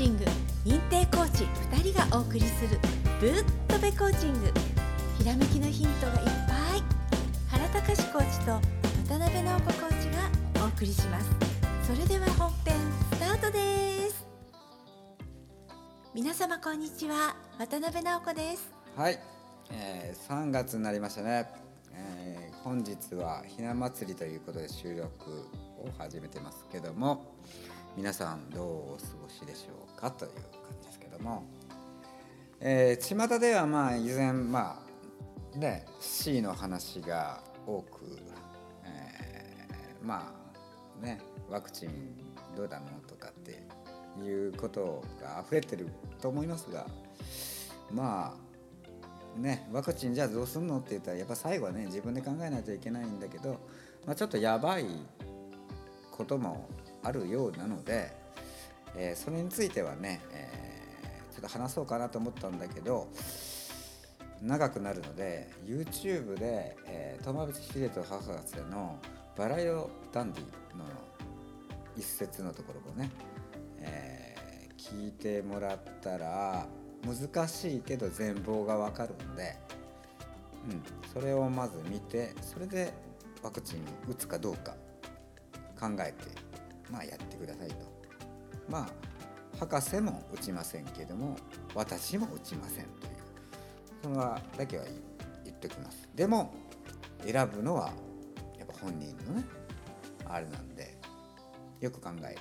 チング認定コーチ2人がお送りするぶっとべコーチング。ひらめきのヒントがいっぱい。原隆コーチと渡辺直子コーチがお送りします。それでは本編スタートです。皆様こんにちは。渡辺直子です。はい、えー、3月になりましたね、えー、本日はひな祭りということで収録を始めてますけども。皆さんどうお過ごしでしょうかという感じですけども、えー、巷ではまあ依然まあね C の話が多く、えー、まあねワクチンどうだのとかっていうことが溢れてると思いますがまあねワクチンじゃあどうすんのって言ったらやっぱ最後はね自分で考えないといけないんだけど、まあ、ちょっとやばいこともあるようなので、えー、それについてはね、えー、ちょっと話そうかなと思ったんだけど長くなるので YouTube で、えー、トマブチ秀人博士の「バラ色ダンディ」の一節のところをね、えー、聞いてもらったら難しいけど全貌がわかるんで、うん、それをまず見てそれでワクチン打つかどうか考えてまあ、やってくださいと。まあ博士も打ちませんけども私も打ちませんというそれはだけは言っておきます。でも選ぶのはやっぱ本人のねあれなんでよく考えて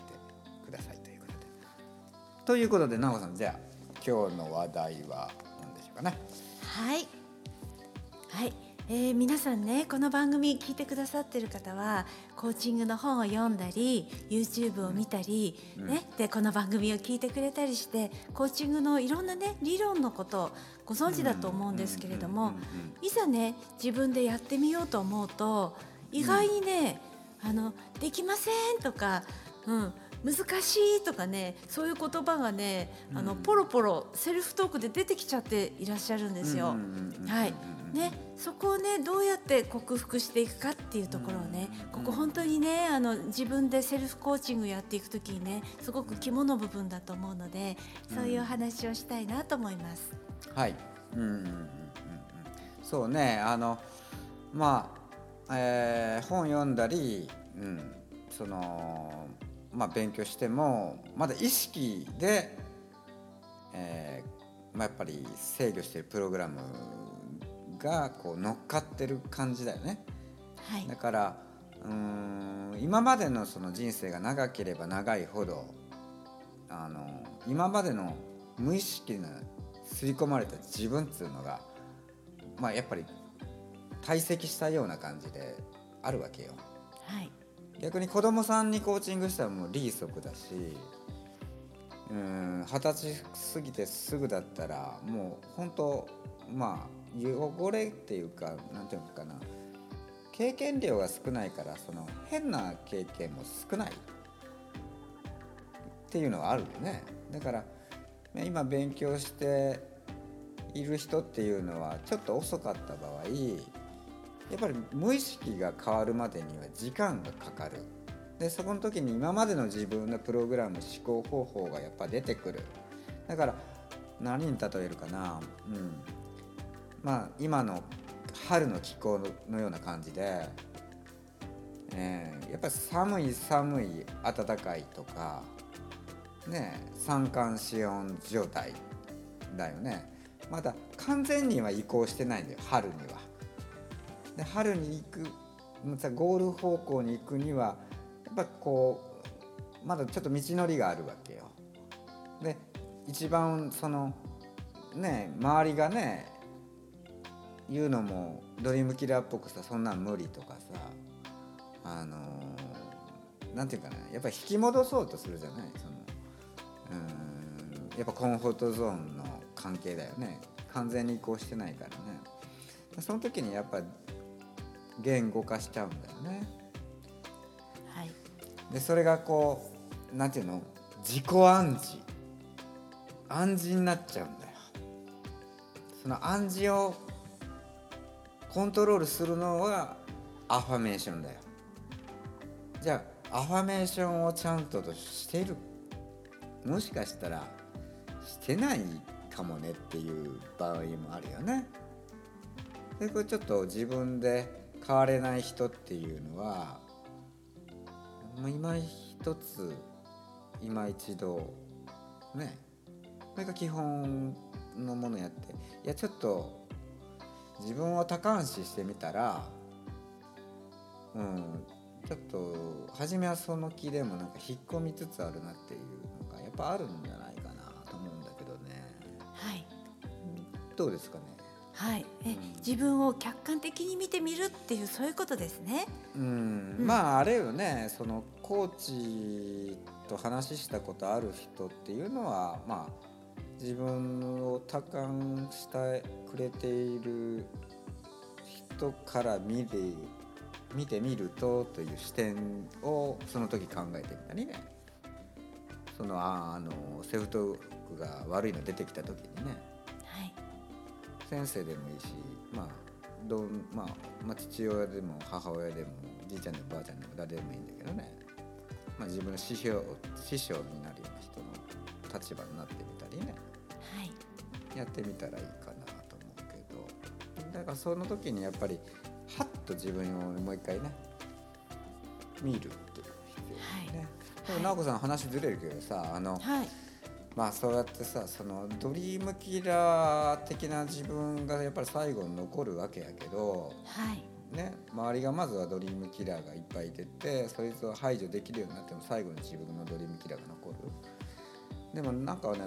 くださいということで。ということで奈緒さんじゃあ今日の話題は何でしょうかね。はい。はい。えー、皆さんねこの番組聞いてくださってる方はコーチングの本を読んだり YouTube を見たり、うん、ね、でこの番組を聞いてくれたりしてコーチングのいろんなね理論のことをご存知だと思うんですけれどもいざね自分でやってみようと思うと意外にね、うん、あのできませんとか、うん、難しいとかねそういう言葉がね、あのポロポロセルフトークで出てきちゃっていらっしゃるんですよ。はい。ね、そこをねどうやって克服していくかっていうところをねここ本当にねあの自分でセルフコーチングやっていく時にねすごく肝の部分だと思うのでそういうお話をしたいなと思います。はい、うんうんうんうん、そうねあのまあ、えー、本読んだり、うん、そのまあ勉強してもまだ意識で、えーまあ、やっぱり制御しているプログラムがこう乗っかってる感じだよね。はい、だからうん今までのその人生が長ければ長いほどあの今までの無意識な刷り込まれた自分っていうのが、まあ、やっぱり堆積したような感じであるわけよ。はい、逆に子供さんにコーチングしたらもう利息だし二十歳過ぎてすぐだったらもう本当まあ汚れっていうか何ていうのかな。経験量が少ないからその変な経験も少ない。っていうのはあるよね。だから今勉強している人っていうのはちょっと遅かった場合やっぱり無意識が変わるまでには時間がかかる。でそこの時に今までの自分のプログラム思考方法がやっぱ出てくる。だから何に例えるかな？うん。まあ、今の春の気候のような感じで、えー、やっぱ寒い寒い暖かいとか、ね、三寒四温状態だよね。まだ完全には移行してないんだよ春には。で春に行くゴール方向に行くにはやっぱこうまだちょっと道のりがあるわけよ。で一番そのね周りがね言うのもドリームキラーっぽくさそんなん無理とかさあのなんていうかなやっぱ引き戻そうとするじゃない？そのうんやっぱコンフォートゾーンの関係だよね。完全に移行してないからね。その時にやっぱ言語化しちゃうんだよね。はい、でそれがこうなんていうの？自己暗示暗示になっちゃうんだよ。その暗示をコントロールするのはアファメーションだよじゃあアファメーションをちゃんととしているもしかしたらしてないかもねっていう場合もあるよね。でこれちょっと自分で変われない人っていうのはもう今一つ今一度ねこれが基本のものやっていやちょっと自分を高橋してみたらうんちょっと初めはその気でもなんか引っ込みつつあるなっていうのがやっぱあるんじゃないかなと思うんだけどね。はい。どうですかね？はい、え、うん。自分を客観的に見てみるっていうそういうことですね。うん、うん。まああれよね。そのコーチと話したことある人っていうのはまあ自分を多感してくれている人から見て見てみるとという視点をその時考えてみたりね。そのああのセフトが悪いの出てきた時にね。はい、先生でもいいし、まあどうまあまあ、父親でも母親でもじいちゃんでもばあちゃんでも誰でもいいんだけどね、まあ、自分の師匠師匠になるような人の立場になってみたりね。はい、やってみたらいいかなと思うけど。だからその時にやっぱりはっと自分をもう一回ね見るっていう必要ね。でも直子さん話ずれるけどさあの、はい、まあそうやってさそのドリームキラー的な自分がやっぱり最後に残るわけやけど、はい、ね、周りがまずはドリームキラーがいっぱい出てそいつを排除できるようになっても最後に自分のドリームキラーが残る。でもなんかね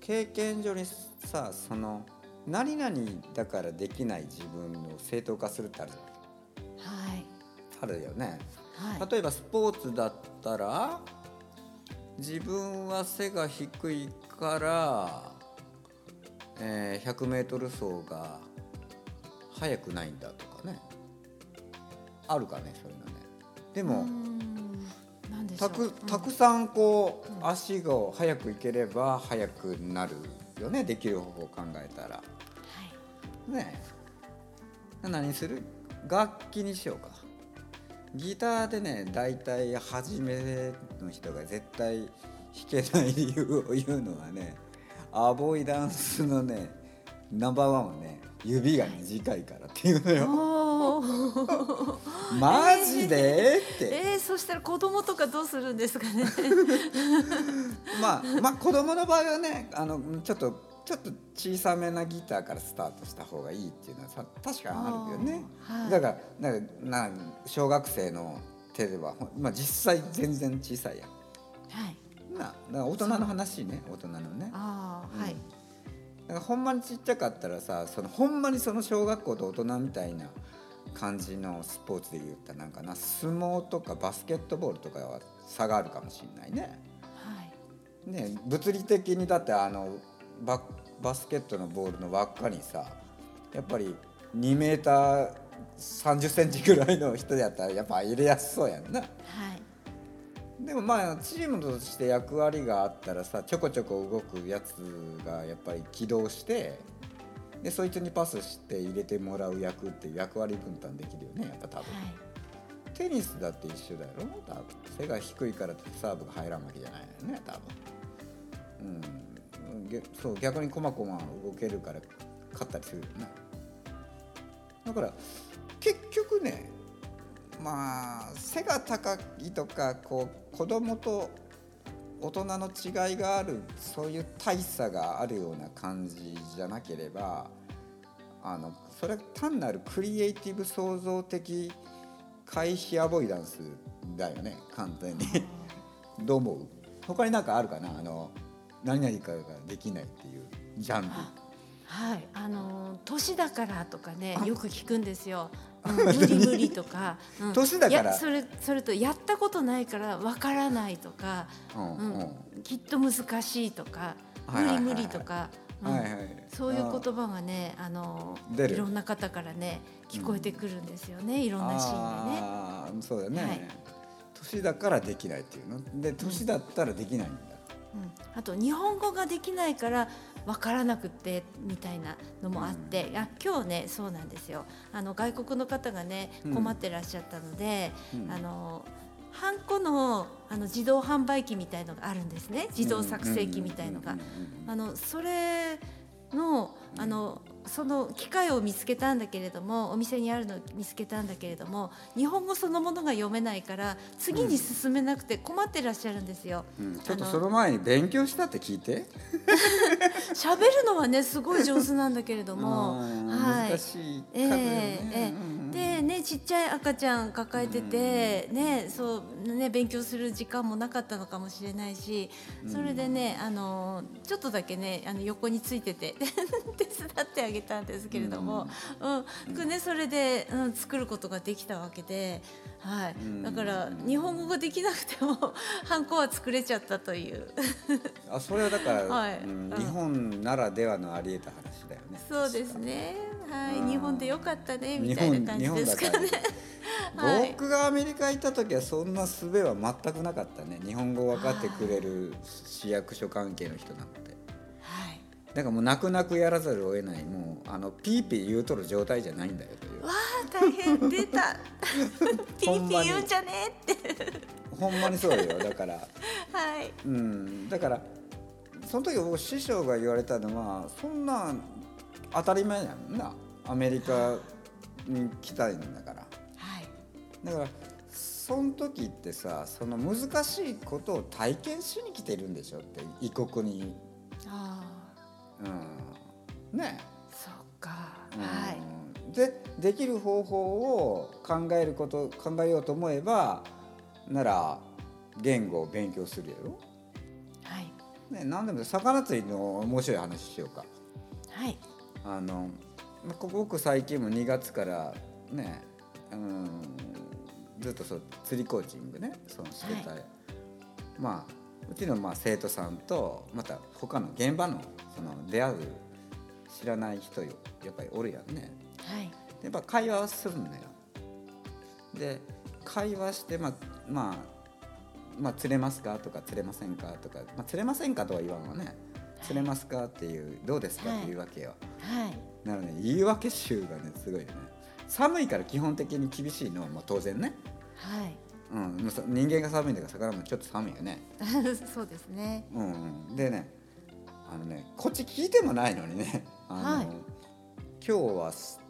経験上にさその何々だからできない自分を正当化するってあるじゃん。はい、あるよね。はい、例えばスポーツだったら自分は背が低いから、えー、100m 走が速くないんだとかね。あるかねそういうのねでもたうくたくさんこう、うん。足が速くいければ速くなるよねできる方法を考えたら。はい、ねえ。何する？楽器にしようか。ギターでね大体初めの人が絶対弾けない理由を言うのはねアボイダンスのねナンバーワンはね指が短いからっていうのよ。マジで？って。えー、そしたら子供とかどうするんですかね？まあまあ子供の場合はねあのちょっとちょっと小さめなギターからスタートした方がいいっていうのはさ確かにあるよね。はい。だからなんかな小学生の手ではまあ実際全然小さいやん。はい、なだから大人の話ね大人のね。ああ、はい、だからほんまにちっちゃかったらさそのほんまにその小学校と大人みたいな感じのスポーツで言ったらなんかな相撲とかバスケットボールとかは差があるかもしれないね。はい、ね物理的にだってあのババスケットのボールの輪っかにさやっぱり2メーター3 0センチぐらいの人やったらやっぱ入れやすそうやんな。はい、でもまあチームとして役割があったらさちょこちょこ動くやつがやっぱり起動してでそいつにパスして入れてもらう役っていう役割分担できるよねやっぱ多分、テニスだって一緒だよ多分。背が低いからってサーブが入らんわけじゃないよね多分。うん。げそう逆にこまこま動けるから勝ったりするよねだから結局ねまあ背が高いとかこう子供と大人の違いがあるそういう大差があるような感じじゃなければあのそれは単なるクリエイティブ創造的回避アボイダンスだよね簡単に。どう思う？他になんかあるかな？あの何々かができないっていうジャンル。はい、あのー年だからとかねあ。よく聞くんですよ。うん無理無理とか、うん。年だから。それそれとやったことないからわからないとか、うんううん。んきっと難しいとか、無理無理とか、うん。はいはい。そういう言葉がねあのいろんな方からね聞こえてくるんですよね、いろんなシーンでね。あーそうだね、はい。年だからできないっていうの？で年だったらできないんだ、うん、あと日本語ができないから分からなくてみたいなのもあって、あ今日ねそうなんですよ。あの外国の方がねうん。困ってらっしゃったので、うん。あのハンコのあの自動販売機みたいのがあるんですね。自動作成機みたいのが。うんうんうんうん。あのそれのあのその機械を見つけたんだけれどもお店にあるのを見つけたんだけれども日本語そのものが読めないから次に進めなくて困ってらっしゃるんですよ。うん。ちょっとその前に勉強したって聞いて。喋るのはねすごい上手なんだけれども、うんはい。難しいね。ええうんうんでねちっちゃい赤ちゃん抱えてて、ねそうね勉強する時間もなかったのかもしれないしそれでねあのちょっとだけねあの横についてて 手伝ってあげたんですけれども、うん。ね、それで、うん、作ることができたわけで、はい。うん。だから日本語ができなくても ハンコは作れちゃったという。あそれはだから、はい。うんうん。日本ならではのあり得た話だよね。そうですね、はい、うん。日本でよかったねみ日たい本な感じですかね。はい。僕がアメリカ行った時はそんな術は全くなかったね。日本語分かってくれる市役所関係の人なんてはい。だからもう泣く泣くやらざるを得ないもうあのピーピー言うとる状態じゃないんだよという。わあ大変出た。ピーピー言うんじゃねえって。ほんまにそうよ。だから。はい。うん。だからその時僕師匠が言われたのはそんな当たり前やんなアメリカに来たいんだから。はい。だからその時ってさその難しいことを体験しに来てるんでしょって異国に、あうん、ね、あそっか、うん。はい。でできる方法を考えること考えようと思えばなら言語を勉強するやろ、はい。ね、何でも魚釣りの面白い話しようか。はい。あのまあ僕最近も2月からね、うん、ずっとそう釣りコーチングねそのしてた、はまあうちのまあ生徒さんとまた他の現場のその出会う知らない人よやっぱりおるやんね。はい。やっぱ会話をするのよ。で会話してまあまあまあ釣れますかとか釣れませんかとか、まあ、釣れませんかとは言わんわね。釣れますかっていうどうですかっていうわけよ、はいなので言い訳集がねすごいよね。寒いから基本的に厳しいのはまあ当然ね、はい。うん、もうさ人間が寒いんだから魚もちょっと寒いよね、そうですね。うんうん、でねあのねこっち聞いてもないのにねあの、はい。今日はす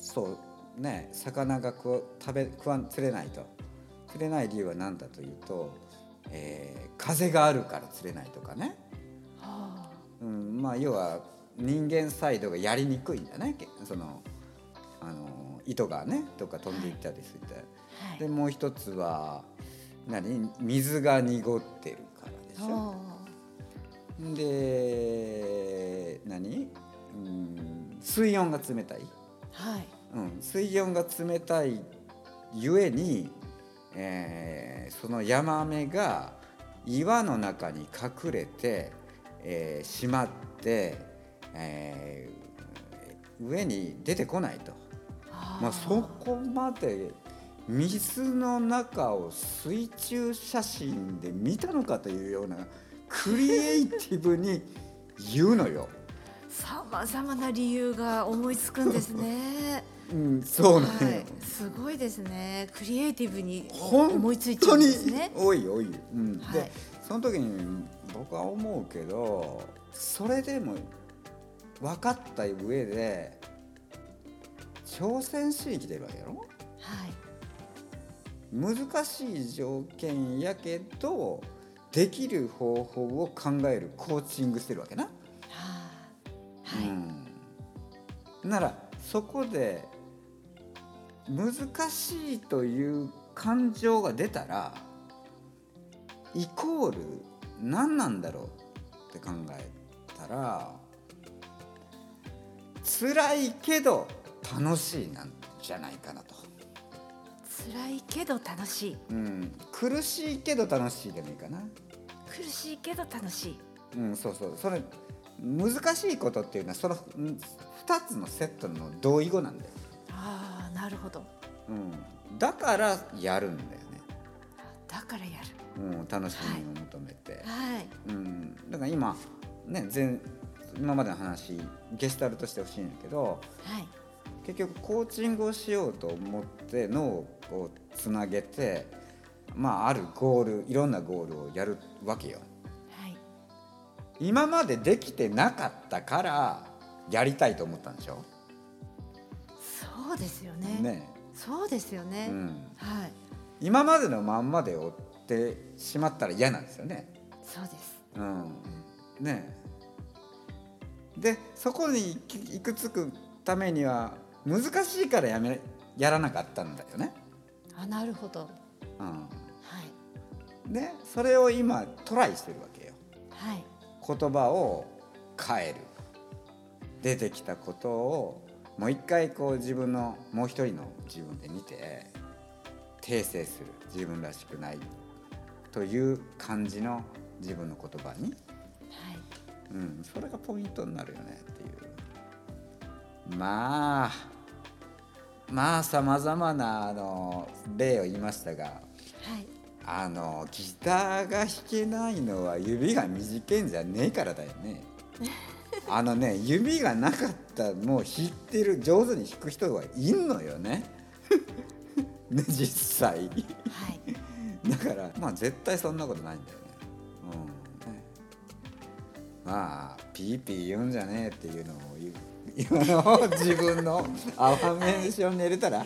そうね魚がこう食べ食わん釣れないと。釣れない理由は何だというと、えー風があるから釣れないとかね、はうん、まあ要は人間サイドがやりにくいんだねけそのあの糸がねどっか飛んでいったりするって、あはい。でもう一つは何？水が濁ってるからでしょ。で何、うん、水温が冷たい、はい。うん、水温が冷たいゆえに、えーそのヤマメが岩の中に隠れて、えーしまって、えー上に出てこないと、まあ、そこまで水の中を水中写真で見たのかというようなクリエイティブに言うのよ。さまざまな理由が思いつくんですね。うん、そうなんよ、はい、すごいですね。クリエイティブに本思いついちゃうんですね。多い多い、うんはいでその時に僕は思うけどそれでも分かった上で挑戦しに来てるわけやろ？はい。難しい条件やけどできる方法を考えるコーチングしてるわけな。はあ、はい、うん、ならそこで難しいという感情が出たらイコール何なんだろうって考えたら辛いけど楽しいなんじゃないかなと、辛いけど楽しい。うん、苦しいけど楽しいでもいいかな、苦しいけど楽しい。うん、そうそうそれ難しいことっていうのはその2つのセットの同意語なんだよああ、なるほど。うん、だからやるんだよね、だからやる。うん、楽しみを求めて、はい。うん、だから今ね前今までの話ゲスタルトしてほしいんだけどはい。結局コーチングをしようと思って脳をつなげて、まああるゴールいろんなゴールをやるわけよ。はい。今までできてなかったからやりたいと思ったんでしょ？そうですよね。ね。そうですよね、うん。はい。今までのまんまで追ってしまったら嫌なんですよね。そうです。うん。ねでそこに行き行くつくためには難しいからやめやらなかったんだよね。あなるほど。うん、はい。でそれを今トライしてるわけよ。はい。言葉を変える。出てきたことをもう一回こう自分のもう一人の自分で見て訂正する。自分らしくない。という感じの自分の言葉にはいうん、それがポイントになるよねっていう。まあまあさまざまなあの例を言いましたがはい。あのギターが弾けないのは指が短いんじゃねえからだよね。あのね指がなかったもう弾いてる上手に弾く人はいんのよね。ね実際。はい。だからまあ絶対そんなことないんだよね。うん。ねまあピーピー言うんじゃねえっていうのを言う 今の自分のアファメーションに入れたら、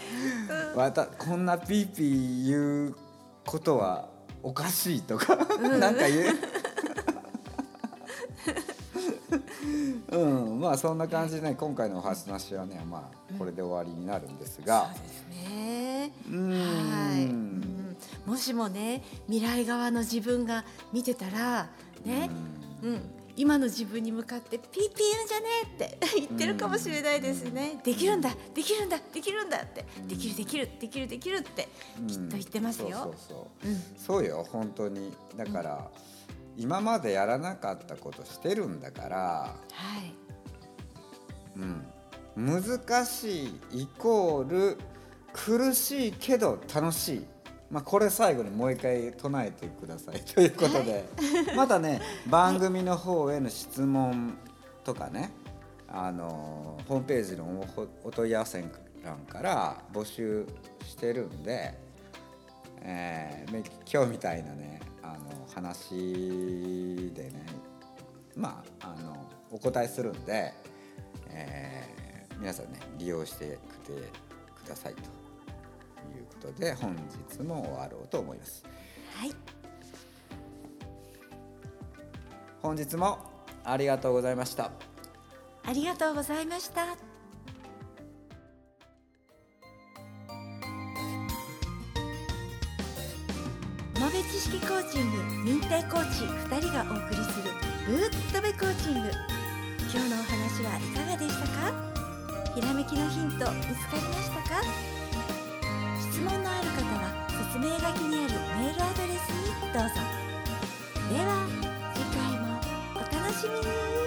わたこんなピーピー言うことはおかしいとか、なんか言う。うん、まあそんな感じでね今回のお話はねまあこれで終わりになるんですが、そうですね。うん。はい、うん、もしもね未来側の自分が見てたらね、うん、今の自分に向かってピーピー言うんじゃねえって 言ってるかもしれないですね。できるんだ、できるんだ、できるんだって、できるできるできるできるってきっと言ってますよ。そうよ本当に。だから、今までやらなかったことしてるんだから、はい、うん、難しいイコール苦しいけど楽しい、まあ、これ最後にもう一回唱えてください。ということで、またね番組の方への質問とかねあのホームページのおお問い合わせ欄から募集してるんで、えーね今日みたいなねあの話でねまああのお答えするんで、えー皆さんね利用してくてくださいということで本日も終わろうと思います。はい、本日もありがとうございました。ありがとうございました。豆知識コーチング認定コーチ2人がお送りするグッドベコーチング今日のお話はいかがでしたか？ひらめきのヒント見つかりましたか？質問のある方は説明書きにあるメールアドレスにどうぞ。では次回もお楽しみに。